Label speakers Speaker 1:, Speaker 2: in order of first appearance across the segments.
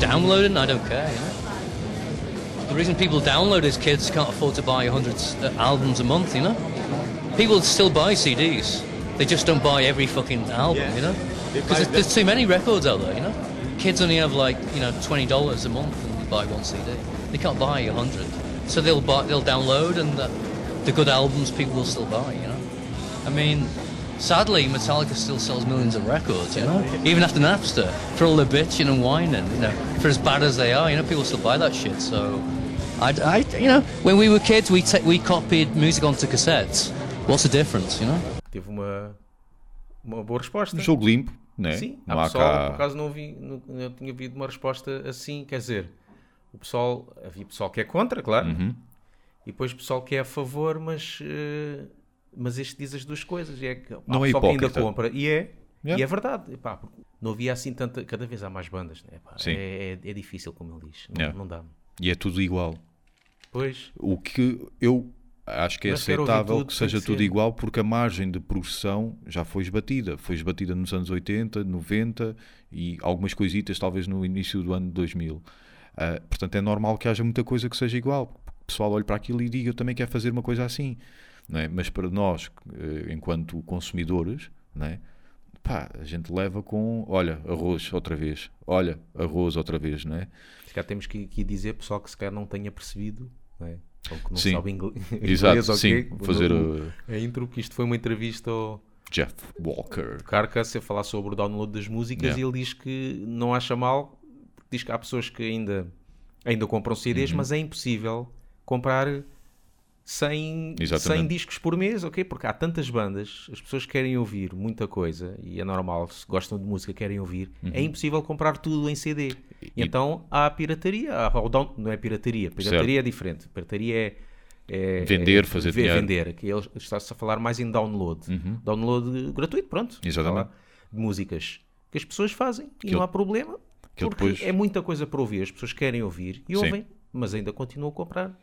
Speaker 1: Downloading, I don't care. You know? The reason people download is kids can't afford to buy 100 uh, albums a month, you know? People still buy CDs. They just don't buy every fucking album,
Speaker 2: Yeah.
Speaker 1: you know? Because there's, there's too many records out there, you know? Kids only have like, you know, $20 a month and they buy one CD. They can't buy a 100. So they'll buy, they'll download and the, the good albums people will still buy, you know? I mean, sadly, Metallica still sells millions of records, you know? Even after Napster, for all the bitching and whining, you know, for as bad as they are, you know, people still buy that shit. So, I, I you know, when we were kids, we ta- we copied music onto cassettes. What's the difference, you know?
Speaker 2: Teve uma, uma boa resposta.
Speaker 3: Um jogo limpo, né?
Speaker 2: Sim,
Speaker 3: não
Speaker 2: há
Speaker 3: há
Speaker 2: pessoal,
Speaker 3: cá.
Speaker 2: por acaso não, ouvi, não, não tinha havido uma resposta assim, quer dizer, o pessoal, havia pessoal que é contra, claro,
Speaker 3: Uhum.
Speaker 2: E depois pessoal que é a favor, mas, eh, mas este diz as duas coisas, e é que há
Speaker 3: Não é
Speaker 2: que ainda
Speaker 3: hipócrita.
Speaker 2: compra, e é,
Speaker 3: Yeah.
Speaker 2: e é verdade, porque não havia assim tanta, cada vez há mais bandas, né?
Speaker 3: Sim.
Speaker 2: é, é, é difícil, como ele diz, não,
Speaker 3: Yeah.
Speaker 2: não dá.
Speaker 3: E é tudo igual.
Speaker 2: Pois,
Speaker 3: O que eu acho que é
Speaker 2: Mas
Speaker 3: aceitável que seja tudo
Speaker 2: ser.
Speaker 3: igual porque a margem de progressão já foi esbatida. Foi esbatida nos anos 80, 90 e algumas coisitas talvez no início do ano 2000. Ah, portanto, é normal que haja muita coisa que seja igual. O pessoal olhe para aquilo e diga eu também quero fazer uma coisa assim. Não é? Mas para nós, eh, enquanto consumidores, não é? Pá, a gente leva com, olha, arroz outra vez, olha, arroz outra vez, não é?
Speaker 2: se calhar temos que, que dizer, pessoal que se calhar não tenha percebido, não é? Ou que não
Speaker 3: Sim.
Speaker 2: sabe ingl- inglês,
Speaker 3: Exato,
Speaker 2: ok?
Speaker 3: sim, fazer
Speaker 2: No-
Speaker 3: uh,
Speaker 2: a intro, que isto foi uma entrevista ao
Speaker 3: Jeff Walker.
Speaker 2: Carcass a falar sobre o download das músicas
Speaker 3: Yeah.
Speaker 2: e ele diz que não acha mal, diz que há pessoas que ainda, ainda compram CDs,
Speaker 3: Uhum.
Speaker 2: mas é impossível comprar 100,
Speaker 3: Exatamente.
Speaker 2: 100 discos por mês, ok? Porque há tantas bandas, as pessoas querem ouvir muita coisa e é normal, se gostam de música, querem ouvir, é impossível comprar tudo em CD.
Speaker 3: Uhum. E-
Speaker 2: então há a pirataria, há down- não é pirataria, pirataria é diferente, pirataria é. é-
Speaker 3: Vender,
Speaker 2: é
Speaker 3: fazer
Speaker 2: ver-
Speaker 3: dinheiro.
Speaker 2: Vender, que está-se a falar mais em download. Download gratuito, pronto.
Speaker 3: Uhum. Exatamente.
Speaker 2: De músicas que as pessoas fazem e não há problema, porque
Speaker 3: depois-
Speaker 2: é muita coisa para ouvir, as pessoas querem ouvir e
Speaker 3: Sim.
Speaker 2: ouvem, mas ainda continuam a comprar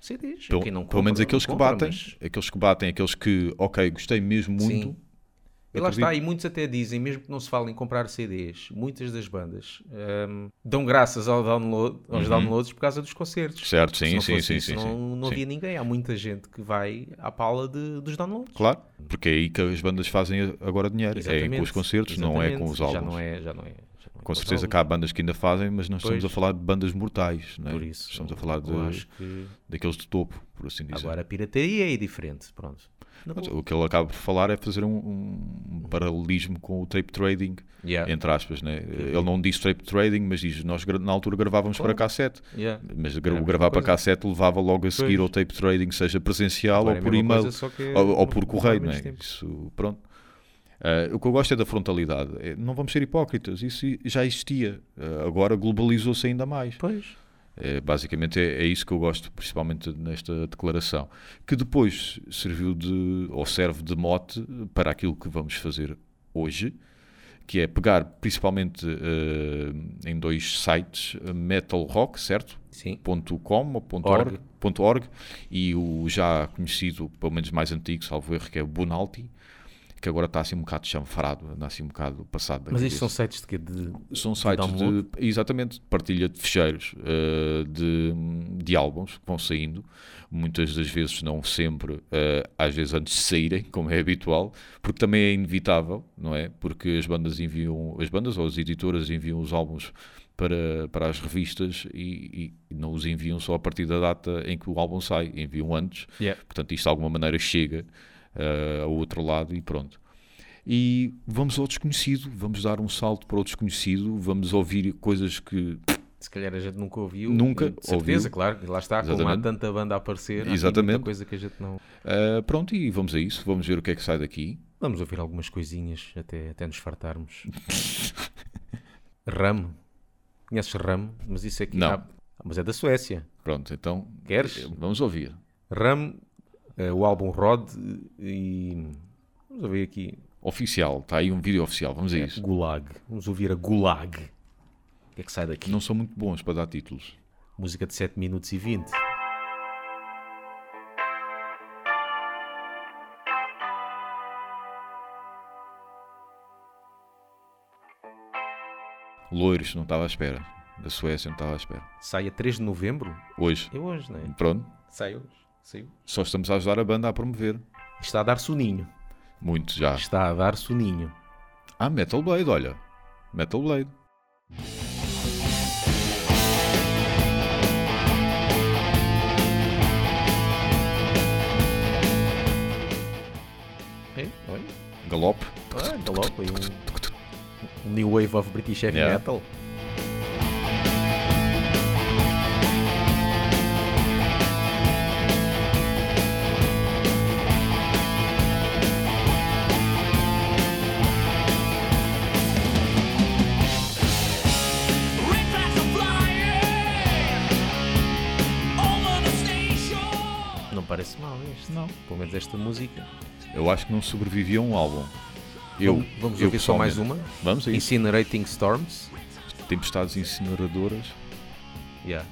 Speaker 2: CDs.
Speaker 3: Pelo,
Speaker 2: Quem não
Speaker 3: pelo menos
Speaker 2: compra,
Speaker 3: aqueles
Speaker 2: não
Speaker 3: que
Speaker 2: compra,
Speaker 3: batem,
Speaker 2: mas-
Speaker 3: aqueles que batem, aqueles que, ok, gostei mesmo muito.
Speaker 2: Sim. E lá está, e muitos até dizem, mesmo que não se fale em comprar CDs, muitas das bandas hum, dão graças ao download, aos downloads por causa dos concertos.
Speaker 3: Uhum. Certo, sim,
Speaker 2: não
Speaker 3: sim, sim,
Speaker 2: isso,
Speaker 3: sim,
Speaker 2: não, não
Speaker 3: Sim.
Speaker 2: havia ninguém. Há muita gente que vai à pala de- dos downloads.
Speaker 3: Claro, porque é aí que as bandas fazem agora dinheiro. É com os
Speaker 2: Exatamente,
Speaker 3: concertos, não é com os
Speaker 2: exatamente.
Speaker 3: álbuns.
Speaker 2: Já não é, já não é.
Speaker 3: Com
Speaker 2: os
Speaker 3: certeza que há bandas que ainda fazem, mas nós estamos a falar de bandas mortais, não é?
Speaker 2: Por isso,
Speaker 3: estamos a falar de,
Speaker 2: que
Speaker 3: daqueles de topo, por assim dizer.
Speaker 2: agora a pirataria é diferente. Pronto.
Speaker 3: Mas o que ele acaba por falar é fazer um, um paralelismo com o tape trading,
Speaker 2: Yeah.
Speaker 3: entre aspas, né? Ele não diz tape trading, mas diz nós na altura gravávamos
Speaker 2: Claro.
Speaker 3: para cassete.
Speaker 2: Yeah.
Speaker 3: Mas o gravar para cassete levava logo a seguir
Speaker 2: Pois.
Speaker 3: ao tape trading, seja presencial
Speaker 2: Agora
Speaker 3: ou
Speaker 2: é
Speaker 3: por e-mail ou, ou por correio, é?
Speaker 2: tempo.
Speaker 3: Isso, pronto. Ah, o que eu gosto é da frontalidade. É, não vamos ser hipócritas, isso já existia. Ah, agora globalizou-se ainda mais.
Speaker 2: Pois.
Speaker 3: É, basicamente é, é isso que eu gosto, principalmente nesta declaração, que depois serviu de, ou serve de mote para aquilo que vamos fazer hoje, que é pegar principalmente eh, em dois sites, Metal Rock, certo?
Speaker 2: Sim.
Speaker 3: .com ou ponto
Speaker 2: Org.
Speaker 3: .org, ponto .org e o já conhecido, pelo menos mais antigo, salvo erro, que é o Bonalti, que agora está assim um bocado chanfrado, anda assim um bocado passado
Speaker 2: Mas isto são sites de quê? De...
Speaker 3: São sites de,
Speaker 2: download?
Speaker 3: exatamente, de partilha de ficheiros eh, de, de álbuns que vão saindo, muitas das vezes, não sempre, eh, às vezes antes de saírem, como é habitual, porque também é inevitável, não é? Porque as bandas enviam, as bandas ou as editoras enviam os álbuns para, para as revistas e, e não os enviam só a partir da data em que o álbum sai, enviam antes,
Speaker 2: Yeah.
Speaker 3: portanto isto de alguma maneira chega eh, ao outro lado e pronto. E vamos ao desconhecido, vamos dar um salto para o desconhecido, vamos ouvir coisas que.
Speaker 2: Se calhar a gente nunca ouviu.
Speaker 3: Nunca
Speaker 2: de certeza,
Speaker 3: ouviu.
Speaker 2: claro. Lá está, como há
Speaker 3: Exatamente.
Speaker 2: tanta banda a aparecer, há
Speaker 3: Exatamente.
Speaker 2: muita coisa que a gente não...
Speaker 3: eh, pronto, e vamos a isso, vamos ver o que é que sai daqui.
Speaker 2: Vamos ouvir algumas coisinhas até, até nos fartarmos. Ram. Conheces Ram? Mas isso aqui...
Speaker 3: Não.
Speaker 2: Ah, mas é da Suécia.
Speaker 3: Pronto, então.
Speaker 2: Queres?
Speaker 3: eh, Vamos ouvir.
Speaker 2: Ram, uh, o álbum Rod eh, e. Vamos ouvir aqui.
Speaker 3: Oficial, está aí um vídeo oficial, vamos a é, isso.
Speaker 2: Gulag. Vamos ouvir a Gulag. O que é que sai daqui?
Speaker 3: Não são muito bons para dar títulos.
Speaker 2: Música de 7 minutos e 20.
Speaker 3: Loiros, não estava à espera. Da Suécia, não estava à espera.
Speaker 2: Sai a 3 de novembro?
Speaker 3: Hoje.
Speaker 2: É hoje, não é?
Speaker 3: Pronto.
Speaker 2: Sai hoje. Saiu.
Speaker 3: só estamos a ajudar a banda a promover.
Speaker 2: Está a dar soninho.
Speaker 3: Muito já.
Speaker 2: Está a dar soninho.
Speaker 3: Ah, Metal Blade, olha. Metal Blade.
Speaker 2: É, olha.
Speaker 3: Galope.
Speaker 2: Ah, galope, um, um new wave of British heavy
Speaker 3: Yeah.
Speaker 2: metal. Pelo menos esta música.
Speaker 3: Eu acho que não sobrevivi a um álbum. Eu,
Speaker 2: vamos vamos
Speaker 3: eu
Speaker 2: ouvir só mais uma.
Speaker 3: Vamos a isso.
Speaker 2: Incinerating Storms.
Speaker 3: Tempestades incineradoras.
Speaker 2: Yeah.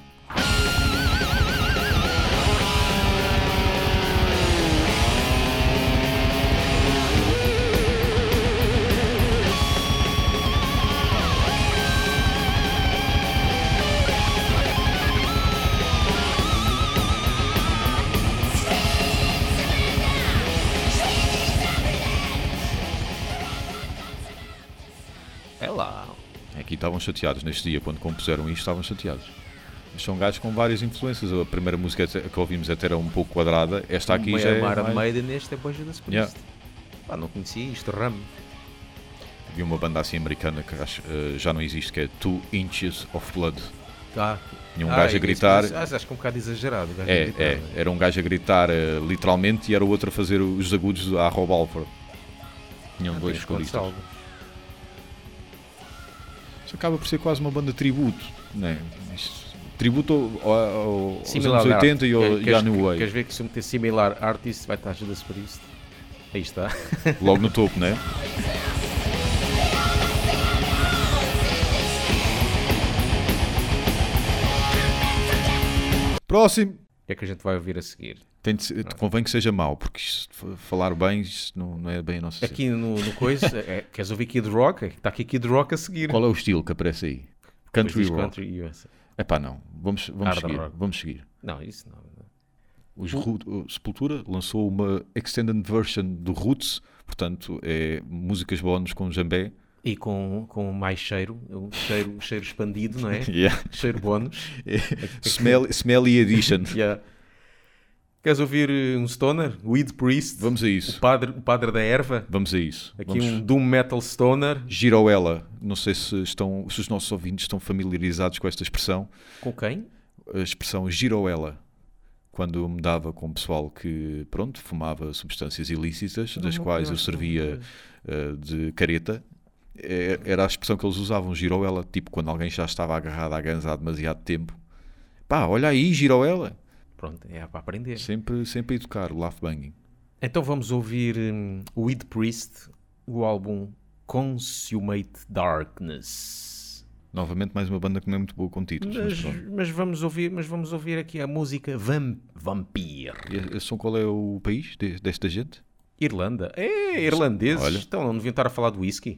Speaker 2: É lá.
Speaker 3: Aqui estavam chateados neste dia, quando compuseram isto, estavam chateados. Mas são gajos com várias influências. A primeira música que ouvimos até era um pouco quadrada. Esta aqui
Speaker 2: Meio
Speaker 3: já é
Speaker 2: Iron
Speaker 3: mais...
Speaker 2: Maiden, este é Bunch das Priest.
Speaker 3: Yeah.
Speaker 2: Pá, não conhecia isto, Ram.
Speaker 3: Havia uma banda assim americana que acho, eh, já não existe, que é Two Inches of Blood.
Speaker 2: Ah,
Speaker 3: Tinha um
Speaker 2: ah,
Speaker 3: gajo a gritar.
Speaker 2: isso- acho que é um bocado exagerado.
Speaker 3: É,
Speaker 2: gritar,
Speaker 3: é,
Speaker 2: né?
Speaker 3: era um gajo a gritar eh, literalmente e era o outro a fazer os agudos à Rob Alford. Tinham
Speaker 2: Ah,
Speaker 3: dois
Speaker 2: álbuns?
Speaker 3: Isso acaba por ser quase uma banda tributo, né? Isto- tributo ao, ao, aos anos 80
Speaker 2: art.
Speaker 3: e, ao,
Speaker 2: queres-
Speaker 3: New Wave.
Speaker 2: Queres ver que se meter similar artist vai estar ajuda-se por isto? Aí está.
Speaker 3: Logo no topo, né? Próximo!
Speaker 2: O que é que a gente vai ouvir a seguir?
Speaker 3: Tem de ser- convém que seja mau, porque falar bem não, não é bem a nossa.
Speaker 2: Aqui no, no coisa, é, queres ouvir Kid Rock? Está aqui Kid Rock a seguir.
Speaker 3: Qual é o estilo que aparece aí? Country rock.
Speaker 2: Country USA.
Speaker 3: Epá, não. Vamos, vamos
Speaker 2: Hard
Speaker 3: seguir.
Speaker 2: rock.
Speaker 3: Vamos seguir.
Speaker 2: Não, isso não.
Speaker 3: Os o Sepultura lançou uma extended version do Roots, portanto, é músicas bónus com jambé.
Speaker 2: E com, com mais cheiro, um cheiro, cheiro expandido, não é?
Speaker 3: Yeah.
Speaker 2: Cheiro bónus.
Speaker 3: Smell, smelly Edition.
Speaker 2: Yeah. Queres ouvir uh, um stoner? Weed Priest?
Speaker 3: Vamos a
Speaker 2: O
Speaker 3: isso.
Speaker 2: padre, o padre da erva?
Speaker 3: Vamos a isso.
Speaker 2: Aqui
Speaker 3: Vamos...
Speaker 2: um Doom Metal Stoner.
Speaker 3: Giroela. Não sei se, estão, se os nossos ouvintes estão familiarizados com esta expressão.
Speaker 2: Com quem?
Speaker 3: A expressão Giroela. Quando eu me dava com pessoal que, pronto, fumava substâncias ilícitas, das
Speaker 2: não
Speaker 3: quais eu
Speaker 2: não
Speaker 3: servia eh, de careta, é- era a expressão que eles usavam, Giroela, tipo quando alguém já estava agarrado à ganza há demasiado tempo. Pá, olha aí, Giroela.
Speaker 2: Pronto, é para aprender.
Speaker 3: Sempre, sempre a educar, laugh banging.
Speaker 2: Então vamos ouvir um, Weed Priest, o álbum Consummate Darkness.
Speaker 3: Novamente mais uma banda que não é muito boa com títulos. mas
Speaker 2: Mas, mas vamos ouvir, mas vamos ouvir aqui a música Vam Vampire.
Speaker 3: E som qual é o país de- desta gente?
Speaker 2: Irlanda. É, irlandeses.
Speaker 3: Olha.
Speaker 2: Então não deviam estar a falar de whisky.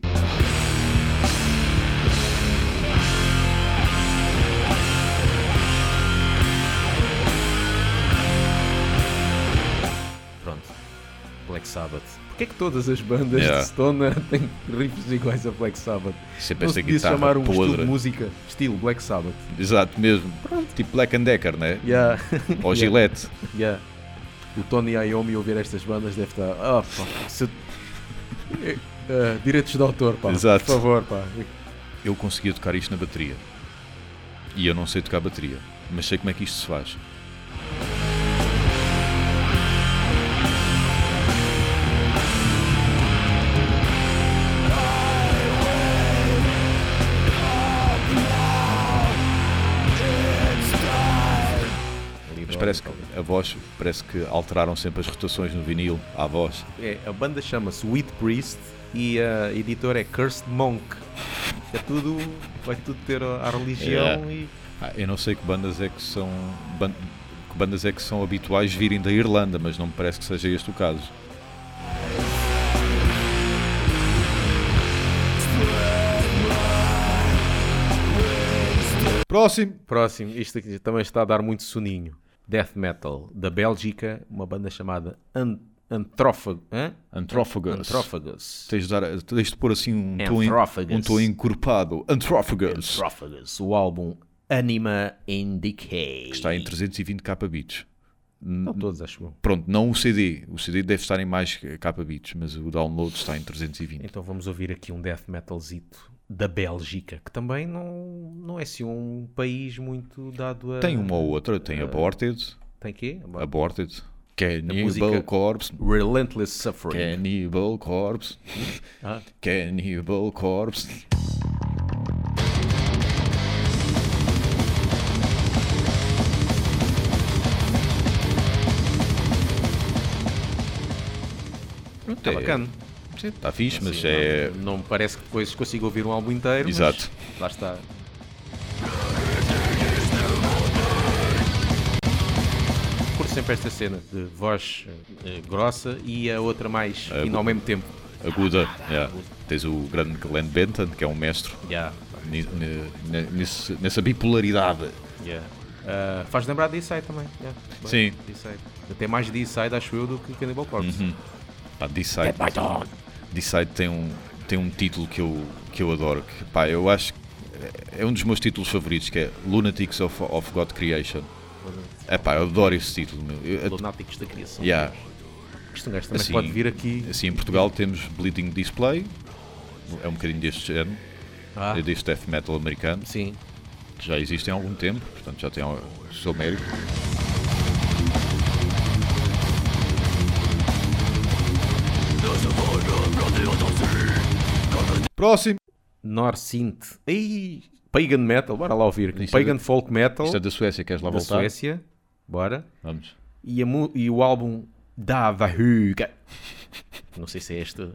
Speaker 2: Black Sabbath. Porquê que todas as bandas
Speaker 3: Yeah.
Speaker 2: de Stoner têm riffs iguais a Black Sabbath?
Speaker 3: Sempre
Speaker 2: Não
Speaker 3: essa
Speaker 2: se podia chamar um estilo
Speaker 3: podre.
Speaker 2: de música estilo Black Sabbath.
Speaker 3: Exato, mesmo. Tipo Black and Decker, né?
Speaker 2: Yeah.
Speaker 3: Ou
Speaker 2: Yeah.
Speaker 3: Gillette.
Speaker 2: Yeah. O Tony Iommi ouvir estas bandas deve estar. Ah, pá. se- eh, direitos de autor, pá.
Speaker 3: Exato.
Speaker 2: Por favor, pá.
Speaker 3: Eu conseguia tocar isto na bateria. E eu não sei tocar bateria. Mas sei como é que isto se faz. Parece que a voz, parece que alteraram sempre as rotações no vinil, à voz.
Speaker 2: É, a banda chama-se Sweet Priest e a editora é Cursed Monk. É tudo. Vai tudo ter a, religião
Speaker 3: Yeah.
Speaker 2: e.
Speaker 3: Ah, eu não sei que bandas é que são ban- que bandas é que são habituais virem da Irlanda, mas não me parece que seja este o caso. Próximo.
Speaker 2: Próximo, isto aqui também está a dar muito soninho. Death Metal, da Bélgica, uma banda chamada An Antrófago.
Speaker 3: Antrófagus. Tens de, dar, tens de pôr assim um tom, um tom encorpado. Antrófagus.
Speaker 2: O álbum Anima in Decay.
Speaker 3: Que está em 320 kbits.
Speaker 2: Não todos, acho eu.
Speaker 3: Pronto, não o CD. O CD deve estar em mais kbits, mas o download está em 320.
Speaker 2: Então vamos ouvir aqui um death metalzito da Bélgica, que também não, não é assim um país muito dado a...
Speaker 3: Tem uma ou outra. Tem Aborted.
Speaker 2: Tem quê?
Speaker 3: Aborted. Cannibal
Speaker 2: música-
Speaker 3: Corpse.
Speaker 2: Relentless Suffering.
Speaker 3: Cannibal Corpse.
Speaker 2: Ah,
Speaker 3: Cannibal Corpse.
Speaker 2: Está bacana.
Speaker 3: Está fixe, mas
Speaker 2: Assim,
Speaker 3: é.
Speaker 2: não, me parece que depois consigo ouvir um álbum inteiro. mas
Speaker 3: Exato.
Speaker 2: Lá está. Curto sempre esta cena de voz eh, grossa e a outra mais
Speaker 3: É,
Speaker 2: fina ao mesmo tempo.
Speaker 3: Aguda. yeah. Tens o grande Glenn Benton, que é um mestre
Speaker 2: Yeah,
Speaker 3: nesse- nessa bipolaridade.
Speaker 2: yeah. Ah, faz lembrar de D-Side também. yeah.
Speaker 3: Sim.
Speaker 2: Até mais D-Side, acho eu, do que Cannibal Corpse.
Speaker 3: Uhum. Pá, Decide, Decide tem um, tem um título que eu, que eu adoro. Que, pá, eu acho que é um dos meus títulos favoritos, que é Lunatics of, of God Creation. É pá, eu adoro esse título. Meu. Eu-
Speaker 2: Lunáticos da criação.
Speaker 3: yeah.
Speaker 2: Isto um gajo também
Speaker 3: Assim-
Speaker 2: pode vir aqui.
Speaker 3: Assim, em Portugal temos Bleeding Display, é um bocadinho deste género,
Speaker 2: Ah,
Speaker 3: é deste death metal americano,
Speaker 2: sim.
Speaker 3: que já existe há algum tempo, portanto já tem o seu mérito. Próximo!
Speaker 2: Norsynth. Ei, Pagan Metal, bora lá ouvir.
Speaker 3: Isto é
Speaker 2: Pagan
Speaker 3: da-
Speaker 2: Folk Metal
Speaker 3: Isto é da Suécia, queres lá
Speaker 2: da
Speaker 3: voltar?
Speaker 2: Suécia. Bora.
Speaker 3: Vamos.
Speaker 2: E, a mu- e o álbum Dava Huga. Não sei se é esta.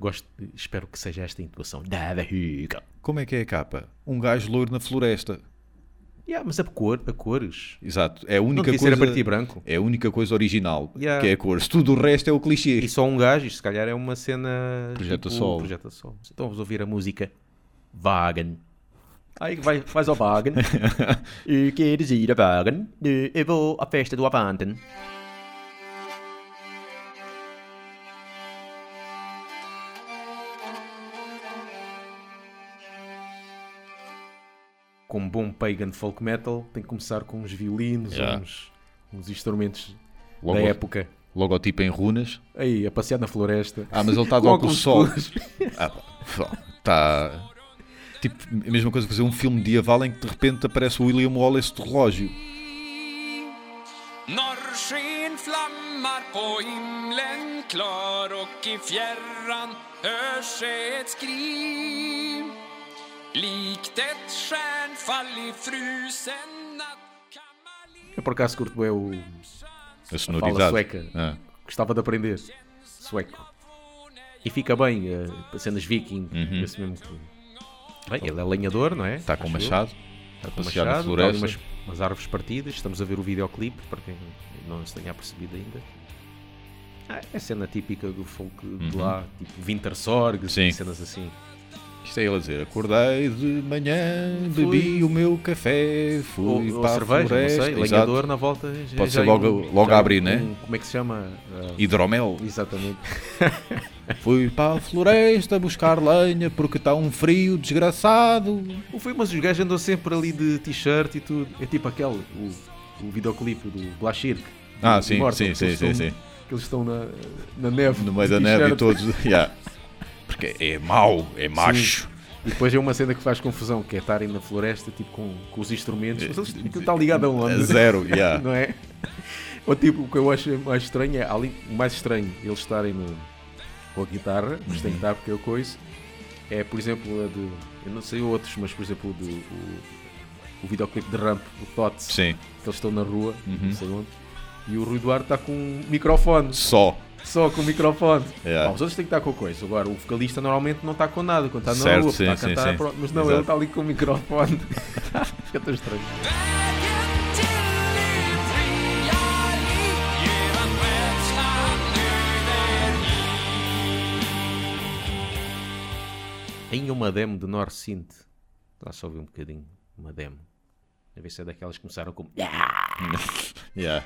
Speaker 2: Gosto, espero que seja esta a intuação. Dava Huga.
Speaker 3: Como é que é a capa? Um gajo loiro na floresta.
Speaker 2: Yeah, mas a cor, a cores.
Speaker 3: Exato, é a única
Speaker 2: ser
Speaker 3: coisa.
Speaker 2: a branco.
Speaker 3: É a única coisa original,
Speaker 2: Yeah.
Speaker 3: que é a cor. Se tudo o resto é o clichê.
Speaker 2: E só um gajo, isto se calhar é uma cena.
Speaker 3: Projeta
Speaker 2: tipo,
Speaker 3: Sol.
Speaker 2: Sol. Então vamos ouvir a música Wagen. Aí vai, faz ao Wagen. e queres ir a Wagen? Eu vou à festa do Avanten. Como bom pagan folk metal, tem que começar com uns violinos,
Speaker 3: Yeah.
Speaker 2: uns, uns instrumentos
Speaker 3: Logo-
Speaker 2: da época.
Speaker 3: Logotipo em runas.
Speaker 2: Aí, a passear na floresta.
Speaker 3: Ah, mas ele está de
Speaker 2: Com
Speaker 3: óculos sol. Está. Tipo, a mesma coisa que fazer um filme medieval em que de repente aparece o William Wallace de relógio.
Speaker 4: Norrsken flammar på himlen klar och i fjärran hörs ett skri Likt ett stjärnfall
Speaker 2: Eu por acaso curto bem o.
Speaker 3: A sonoridade.
Speaker 2: sueca.
Speaker 3: Ah,
Speaker 2: Gostava de aprender sueco. E fica bem, uh, cenas viking.
Speaker 3: Uhum.
Speaker 2: Esse mesmo que- Bem, ele é lenhador, não é?
Speaker 3: Está com
Speaker 2: Acho
Speaker 3: machado.
Speaker 2: Está com
Speaker 3: na
Speaker 2: machado.
Speaker 3: floresta.
Speaker 2: Está ali umas, umas árvores partidas. Estamos a ver o videoclipe, para quem não se tenha percebido ainda. Ah, é cena típica do folk de lá, tipo Wintersorg,
Speaker 3: Uhum. Sim.
Speaker 2: cenas assim.
Speaker 3: Isto é ele a dizer: Acordei de manhã, bebi o meu café, fui
Speaker 2: Ou, ou
Speaker 3: para
Speaker 2: cerveja,
Speaker 3: a floresta.
Speaker 2: não sei, lenhador na volta. já-
Speaker 3: Pode ser logo-
Speaker 2: um-
Speaker 3: logo
Speaker 2: já
Speaker 3: a abrir,
Speaker 2: um-
Speaker 3: né?
Speaker 2: Como é que se chama? Ah,
Speaker 3: Hidromel.
Speaker 2: exatamente.
Speaker 3: Fui para a floresta buscar lenha porque está um frio desgraçado.
Speaker 2: O foi, mas os gajos andam sempre ali de t-shirt e tudo. É tipo aquele, o, o videoclipe do Blashirk.
Speaker 3: Ah,
Speaker 2: do
Speaker 3: sim,
Speaker 2: Immortal,
Speaker 3: sim, sim, sim, sim.
Speaker 2: Que eles estão na, na neve.
Speaker 3: No meio da neve e todos. yeah. Porque é mau, é macho.
Speaker 2: E depois é uma cena que faz confusão, que é estarem na floresta tipo, com, com os instrumentos. Mas eles, aquilo está ligado a onde?
Speaker 3: Zero, yeah.
Speaker 2: Não é? Ou tipo, o que eu acho mais estranho é, o mais estranho, eles estarem no, com a guitarra, mas
Speaker 3: Uhum.
Speaker 2: tem guitarra porque eu coiso, é por exemplo a de, eu não sei outros, mas por exemplo o, de, o, o videoclipe de Ramp, o Tots, que
Speaker 3: Sim,
Speaker 2: eles estão na rua,
Speaker 3: Uhum.
Speaker 2: não sei onde, e o Rui Duarte está com um microfone,
Speaker 3: só.
Speaker 2: Só com o microfone.
Speaker 3: Yeah.
Speaker 2: Pá, os outros têm que estar com coisa. Agora, o vocalista normalmente não está com nada quando está na
Speaker 3: Certo,
Speaker 2: rua,
Speaker 3: sim,
Speaker 2: está a
Speaker 3: sim,
Speaker 2: cantar,
Speaker 3: sim.
Speaker 2: pronto, mas não,
Speaker 3: Exato.
Speaker 2: ele está ali com o microfone. Fica tão estranho. Em uma demo de North Synth. Lá só ouvir um bocadinho. Uma demo. A ver se é daquelas que começaram como.
Speaker 3: Yeah.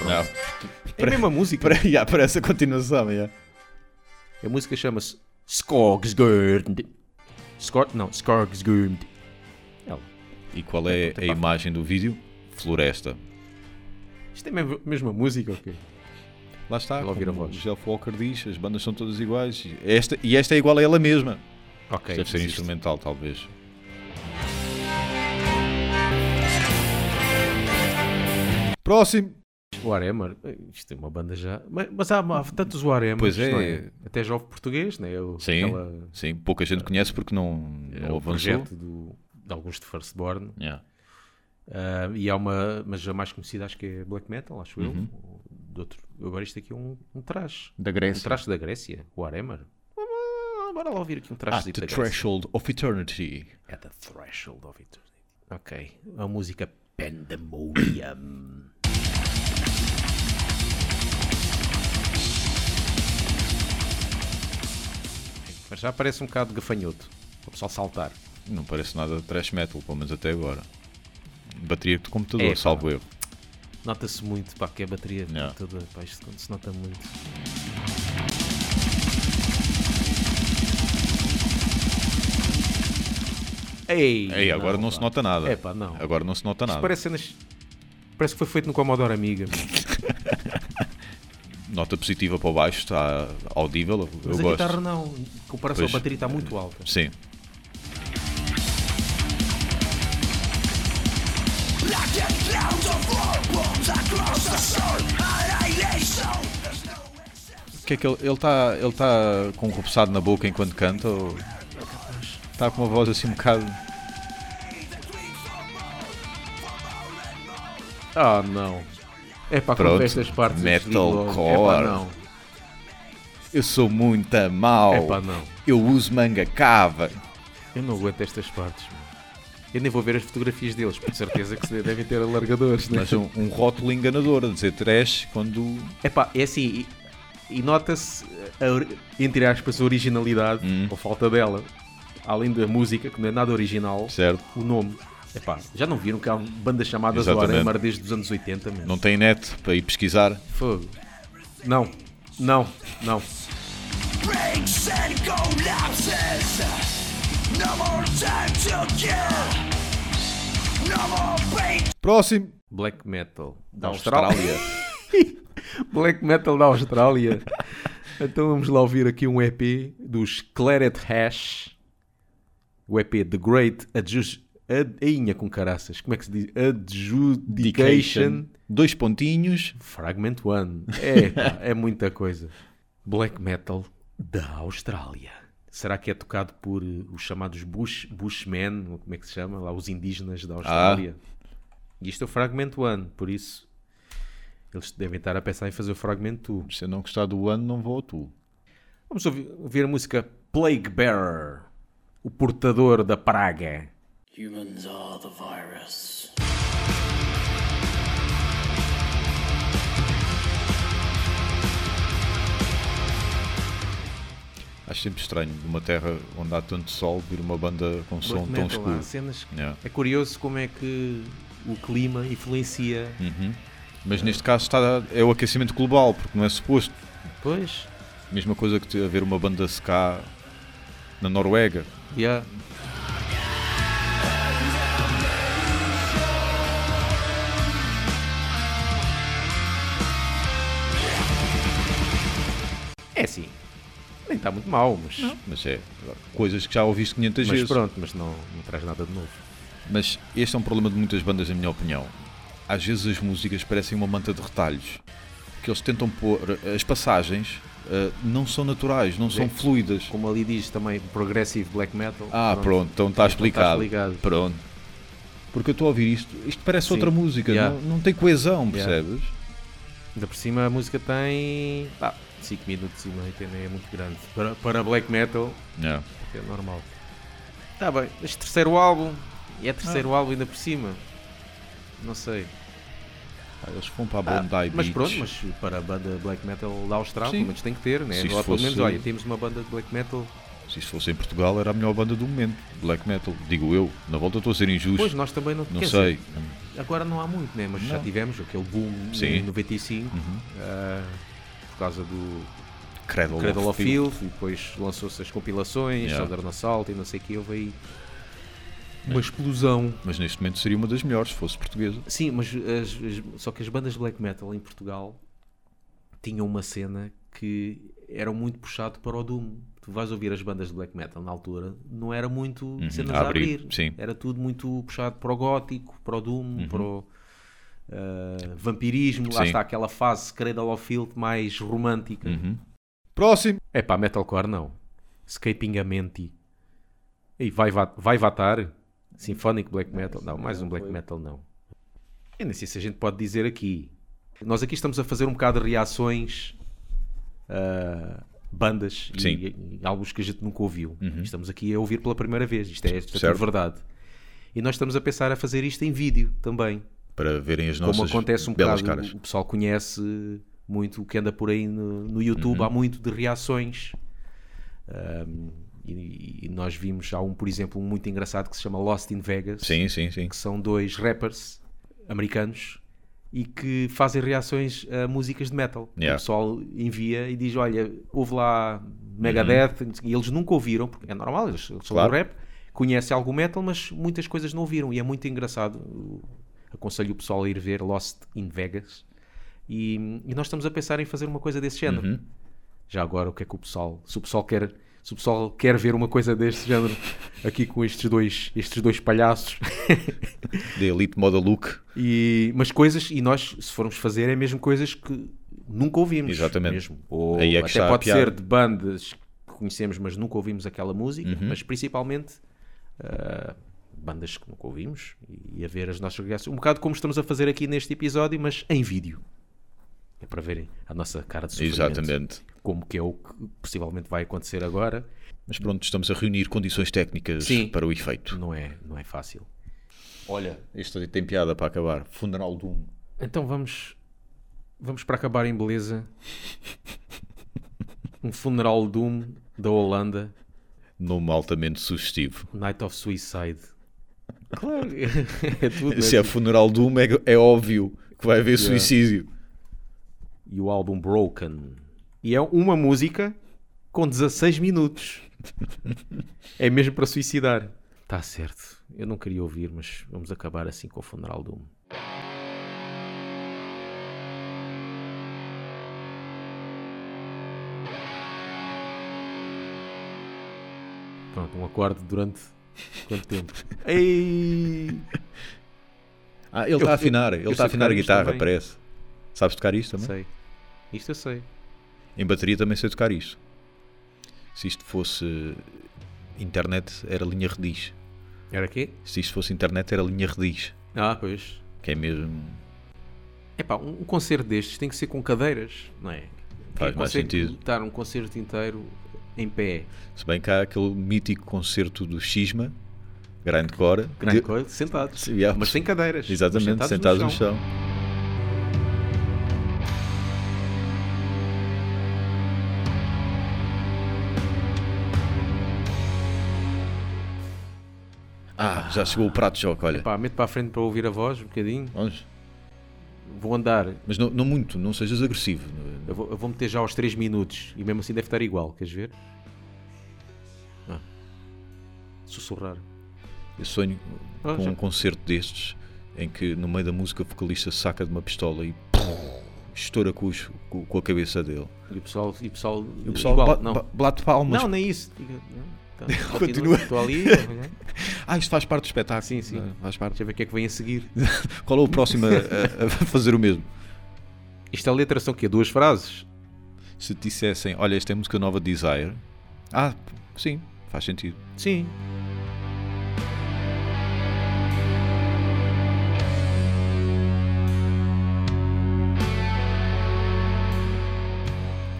Speaker 3: Não.
Speaker 2: É a mesma música.
Speaker 3: Para, yeah, parece a continuação, yeah.
Speaker 2: A música chama-se Skogsgurd. Skor... Não, Skogsgurd. Ela.
Speaker 3: E qual é a imagem do vídeo? Floresta.
Speaker 2: Isto é mesmo- a mesma música ou quê?
Speaker 3: Lá está,
Speaker 2: Vou ouvir a voz.
Speaker 3: o Jeff Walker diz, as bandas são todas iguais. E Esta, e esta é igual a ela mesma.
Speaker 2: Ok.
Speaker 3: Deve ser
Speaker 2: existe.
Speaker 3: instrumental, talvez. Próximo.
Speaker 2: Warhammer. Isto é uma banda já. Mas, mas há, há tantos Warhammers.
Speaker 3: Pois é.
Speaker 2: não Até já houve português, né? O,
Speaker 3: Sim,
Speaker 2: aquela-
Speaker 3: sim, pouca gente conhece porque não,
Speaker 2: é
Speaker 3: não
Speaker 2: o
Speaker 3: avançou.
Speaker 2: projeto do, de alguns de Firstborn.
Speaker 3: Yeah.
Speaker 2: Ah, e há uma, mas a mais conhecida acho que é Black Metal, acho eu.
Speaker 3: Uhum.
Speaker 2: ou de outro. Agora isto aqui é um, um traje.
Speaker 3: Da
Speaker 2: Um
Speaker 3: Grécia.
Speaker 2: traje da Grécia, Warhammer. Ah, Bora lá ouvir aqui um traje
Speaker 3: At
Speaker 2: da
Speaker 3: the. Threshold of Eternity.
Speaker 2: At the threshold of eternity. Ok. A música Pandemonium. Já parece um bocado gafanhoto. O pessoal saltar.
Speaker 3: Não parece nada de thrash metal, pelo menos até agora. Bateria de computador,
Speaker 2: É,
Speaker 3: salvo erro.
Speaker 2: Nota-se muito, pá, que é bateria de
Speaker 3: Yeah.
Speaker 2: computador. Pá, isto se nota muito. Ei,
Speaker 3: Ei, agora não, se nota nada.
Speaker 2: É pá, não.
Speaker 3: Agora não se nota
Speaker 2: Isto
Speaker 3: nada.
Speaker 2: parece. Parece que foi feito no Commodore Amiga.
Speaker 3: Nota positiva para o baixo, está audível. Eu
Speaker 2: Mas a
Speaker 3: gosto.
Speaker 2: guitarra não. Em comparação
Speaker 3: Pois.
Speaker 2: à bateria está muito alta.
Speaker 3: Sim. O que é que ele está ele tá com um rubeçado na boca enquanto canta ou está com uma voz assim um bocado
Speaker 2: Ah, não. É pá,
Speaker 3: Pronto.
Speaker 2: vê estas partes.
Speaker 3: Metalcore.
Speaker 2: É pá, não.
Speaker 3: eu sou muito a mau
Speaker 2: É pá, não.
Speaker 3: eu uso manga cava
Speaker 2: Eu não aguento estas partes. meu. Eu nem vou ver as fotografias deles, por certeza que devem ter alargadores. Né?
Speaker 3: mas um, um rótulo enganador a dizer trash quando
Speaker 2: É pá, é assim. E, e nota-se, entre aspas, a originalidade,
Speaker 3: Hum.
Speaker 2: ou falta dela, além da música, que não é nada original,
Speaker 3: certo
Speaker 2: o nome. É pá, já não viram que há bandas chamadas
Speaker 3: Exatamente.
Speaker 2: Warhammer desde os anos 80, mesmo?
Speaker 3: não tem net para ir pesquisar
Speaker 2: Fogo. Não, não, não.
Speaker 5: breaks and collapses. No more time to kill. No more pain.
Speaker 3: próximo
Speaker 2: Black Metal da
Speaker 3: Da
Speaker 2: Austrália. Black Metal da Austrália. então vamos lá ouvir aqui um EP dos Claret Hash. O EP The Great Adjust... Ad... Ainha com caraças. Como é que se diz? Adjudication
Speaker 3: dois pontinhos
Speaker 2: Fragment 1. É, pá, é muita coisa. Black Metal da Austrália. Será que é tocado por eh, os chamados Bush, Bushmen, ou como é que se chama? Lá, os indígenas da Austrália. E isto é o Fragment 1, por isso eles devem estar a pensar em fazer o Fragment 2.
Speaker 3: se eu não gostar do ano não vou a tu
Speaker 2: Vamos ouvir, ouvir a música Plague Bearer, o portador da praga.
Speaker 5: Humans are the virus.
Speaker 3: Acho sempre estranho, numa terra onde há tanto sol, vir uma banda com som
Speaker 2: Black
Speaker 3: tão
Speaker 2: metal,
Speaker 3: escuro.
Speaker 2: há cenas que-
Speaker 3: Yeah.
Speaker 2: É curioso como é que o clima influencia.
Speaker 3: Uhum. Mas neste caso está, é o aquecimento global, porque não é suposto.
Speaker 2: Pois,
Speaker 3: Mesma coisa que haver uma banda ska na Noruega.
Speaker 2: yeah. Está muito mal, mas,
Speaker 3: Mas é coisas que já ouviste 500
Speaker 2: mas
Speaker 3: vezes.
Speaker 2: pronto, mas não, não traz nada de novo.
Speaker 3: Mas este é um problema de muitas bandas, na minha opinião. Às vezes as músicas parecem uma manta de retalhos. Que eles tentam pôr. As passagens ah, não são naturais, não são
Speaker 2: É.
Speaker 3: fluidas.
Speaker 2: Como ali diz também, progressive black metal.
Speaker 3: Ah, pronto, então está explicado.
Speaker 2: explicado.
Speaker 3: Pronto. Porque eu estou a ouvir isto, isto parece
Speaker 2: Sim.
Speaker 3: outra música,
Speaker 2: Yeah.
Speaker 3: não, não tem coesão,
Speaker 2: Yeah.
Speaker 3: percebes?
Speaker 2: Ainda por cima a música tem 5 minutos e meio, nem é muito grande. Para, para black metal
Speaker 3: Yeah.
Speaker 2: é normal. Está bem, este terceiro álbum, e é terceiro
Speaker 3: Ah.
Speaker 2: álbum ainda por cima. Não sei.
Speaker 3: Pá, Eles vão para a
Speaker 2: Ah,
Speaker 3: Bondi
Speaker 2: mas
Speaker 3: Beach.
Speaker 2: pronto, mas para a banda black metal da Austrália, pelo menos tem que ter, né? Agora, pelo
Speaker 3: fosse-
Speaker 2: menos, olha, temos uma banda de black metal
Speaker 3: Se isto fosse em Portugal, era a melhor banda do momento, black metal. Digo eu, na volta estou a ser injusto.
Speaker 2: Pois nós também não,
Speaker 3: não
Speaker 2: quer
Speaker 3: sei.
Speaker 2: dizer, agora não há muito, né? mas já
Speaker 3: Não.
Speaker 2: tivemos aquele boom
Speaker 3: Sim.
Speaker 2: em 95
Speaker 3: Uhum.
Speaker 2: ah, por causa do
Speaker 3: Cradle,
Speaker 2: Cradle of
Speaker 3: Filth.
Speaker 2: Filth e depois lançou-se as compilações,
Speaker 3: Yeah.
Speaker 2: Southern Assault e não sei o que, houve aí uma explosão.
Speaker 3: Mas neste momento seria uma das melhores, se fosse portuguesa.
Speaker 2: Sim, mas as- as- só que as bandas de black metal em Portugal tinham uma cena que era muito puxado para o Doom. Tu vais ouvir as bandas de black metal na altura, não era muito cenas
Speaker 3: a
Speaker 2: a
Speaker 3: abrir,
Speaker 2: abrir.
Speaker 3: sim.
Speaker 2: Era tudo muito puxado para o gótico, para o Doom, para o ah, vampirismo. Lá
Speaker 3: Sim.
Speaker 2: está aquela fase Cradle of Filth mais romântica.
Speaker 3: Uhum. Próximo!
Speaker 2: É pá, metalcore não. Escaping a Menti. E vai, va- vai vatar? Symphonic Black Metal? Não, mais um Black Metal não. Eu nem sei se a gente pode dizer aqui. Nós aqui estamos a fazer um bocado de reações a bandas e,
Speaker 3: Sim.
Speaker 2: e álbuns que a gente nunca ouviu. Estamos aqui a ouvir pela primeira vez. Isto é, isto é verdade. E nós estamos a pensar a fazer isto em vídeo também.
Speaker 3: Para verem as
Speaker 2: Como
Speaker 3: nossas
Speaker 2: acontece um
Speaker 3: belas
Speaker 2: bocado,
Speaker 3: caras.
Speaker 2: o pessoal conhece muito o que anda por aí no, no YouTube,
Speaker 3: Uhum.
Speaker 2: há muito de reações. Um, e, e nós vimos, há um, por exemplo, muito engraçado que se chama Lost in Vegas,
Speaker 3: Sim, sim, sim.
Speaker 2: que são dois rappers americanos e que fazem reações a músicas de metal.
Speaker 3: Yeah.
Speaker 2: O pessoal envia e diz: Olha, houve lá Megadeth, e eles nunca ouviram, porque é normal, eles são
Speaker 3: Uhum. Claro.
Speaker 2: do rap, conhecem algum metal, mas muitas coisas não ouviram e é muito engraçado. Aconselho o pessoal a ir ver Lost in Vegas. E, e nós estamos a pensar em fazer uma coisa desse género.
Speaker 3: Uhum.
Speaker 2: Já agora, o que é que o pessoal, se o pessoal quer, se o pessoal quer ver uma coisa deste género aqui com estes dois, estes dois palhaços,
Speaker 3: The Elite Model Look.
Speaker 2: e, mas coisas, e nós, se formos fazer, é mesmo coisas que nunca ouvimos.
Speaker 3: Exatamente.
Speaker 2: Mesmo. Ou
Speaker 3: é que
Speaker 2: até pode ser de bandas que conhecemos, mas nunca ouvimos aquela música,
Speaker 3: Uhum.
Speaker 2: mas principalmente ah, bandas que nunca ouvimos e, a ver as nossas reações. Um bocado como estamos a fazer aqui neste episódio, mas em vídeo. É para verem a nossa cara de sofrimento.
Speaker 3: Exatamente.
Speaker 2: Como que é o que possivelmente vai acontecer agora.
Speaker 3: Mas pronto, estamos a reunir condições técnicas
Speaker 2: Sim.
Speaker 3: para o efeito.
Speaker 2: Não é, não é fácil.
Speaker 3: Olha, isto tem piada para acabar. Funeral Doom.
Speaker 2: Então vamos vamos para acabar em beleza. Um funeral doom da Holanda,
Speaker 3: Nome altamente sugestivo.
Speaker 2: Night of Suicide. Claro, é tudo.
Speaker 3: Se
Speaker 2: é
Speaker 3: é Funeral Doom, é, é óbvio que vai haver suicídio.
Speaker 2: E o álbum Broken. E é uma música com 16 minutos. É mesmo para suicidar. Está certo. Eu não queria ouvir, mas vamos acabar assim com o funeral doom. Pronto, um acorde durante quanto tempo? Ei!
Speaker 3: Ah, ele está a afinar. Ele está a afinar a guitarra,
Speaker 2: também.
Speaker 3: parece. Sabes tocar isto também?
Speaker 2: Sei. Isto eu sei.
Speaker 3: Em bateria também sei tocar isto. Se isto fosse internet, era linha rediz.
Speaker 2: Era quê?
Speaker 3: Se isto fosse internet, era linha rediz.
Speaker 2: Ah, pois.
Speaker 3: Que é mesmo.
Speaker 2: Epá, um, um concerto destes tem que ser com cadeiras, não é?
Speaker 3: Faz
Speaker 2: Quem
Speaker 3: mais sentido.
Speaker 2: estar um concerto inteiro em pé,
Speaker 3: Se bem que há aquele mítico concerto do Xisma, grindcore.
Speaker 2: grande
Speaker 3: de-
Speaker 2: sentados.
Speaker 3: Sim, yeah.
Speaker 2: Mas sem cadeiras.
Speaker 3: Exatamente,
Speaker 2: mas
Speaker 3: sentados no chão. Ah, já chegou o prato de jogo, olha.
Speaker 2: Pá, mete para a frente para ouvir a voz um bocadinho.
Speaker 3: Vamos.
Speaker 2: Vou andar.
Speaker 3: Mas não, não muito, não sejas agressivo.
Speaker 2: Eu vou, eu vou meter já aos 3 minutos. E mesmo assim deve estar igual. Queres ver? Ah. Sussurrar.
Speaker 3: Eu sonho
Speaker 2: Ah,
Speaker 3: com
Speaker 2: já.
Speaker 3: um concerto destes em que no meio da música o vocalista saca de uma pistola e estoura com, os- com- a cabeça dele.
Speaker 2: E o pessoal, e o pessoal,
Speaker 3: E o pessoal
Speaker 2: igual,
Speaker 3: bate,
Speaker 2: não.
Speaker 3: ba- bate palmas.
Speaker 2: não, nem isso.
Speaker 3: Continua.
Speaker 2: Estou ali. Deixa
Speaker 3: Ah, isto faz parte do espetáculo.
Speaker 2: Sim, sim.
Speaker 3: Ah, Faz parte.
Speaker 2: eu ver o que é que vem a seguir.
Speaker 3: Qual é o próximo a, a- fazer o mesmo?
Speaker 2: Isto a letra são o quê? Duas frases?
Speaker 3: Se te dissessem, olha, esta é a música nova de Desire. Ah, sim, faz sentido.
Speaker 2: Sim.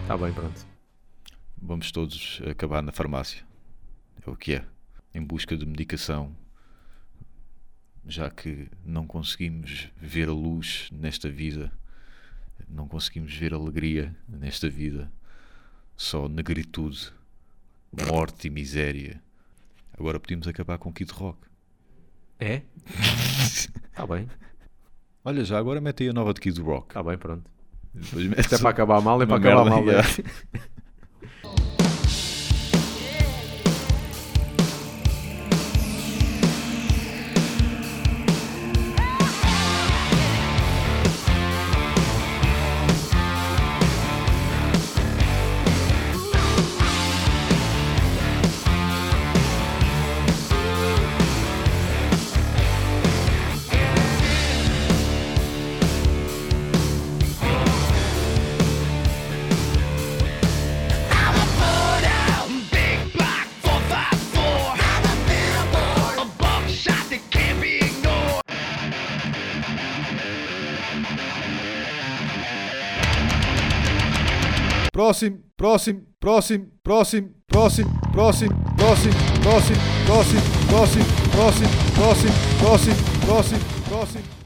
Speaker 2: Está bem, pronto.
Speaker 3: Vamos todos acabar na farmácia é o que é, em busca de medicação, já que não conseguimos ver a luz nesta vida, não conseguimos ver alegria nesta vida, só negritude, morte e miséria. Agora podíamos acabar com Kid Rock.
Speaker 2: É? Está bem.
Speaker 3: Olha, já agora mete aí a nova de Kid Rock.
Speaker 2: Está bem, pronto. Isto é para acabar mal, é para acabar
Speaker 3: merda,
Speaker 2: mal. É.
Speaker 5: Prosim,
Speaker 3: prosim, prosim, prosim, prosim, prosim, prosim, prosim, prosim, prosim, prosim, prosim, prosim, prosim, prosim, prosim.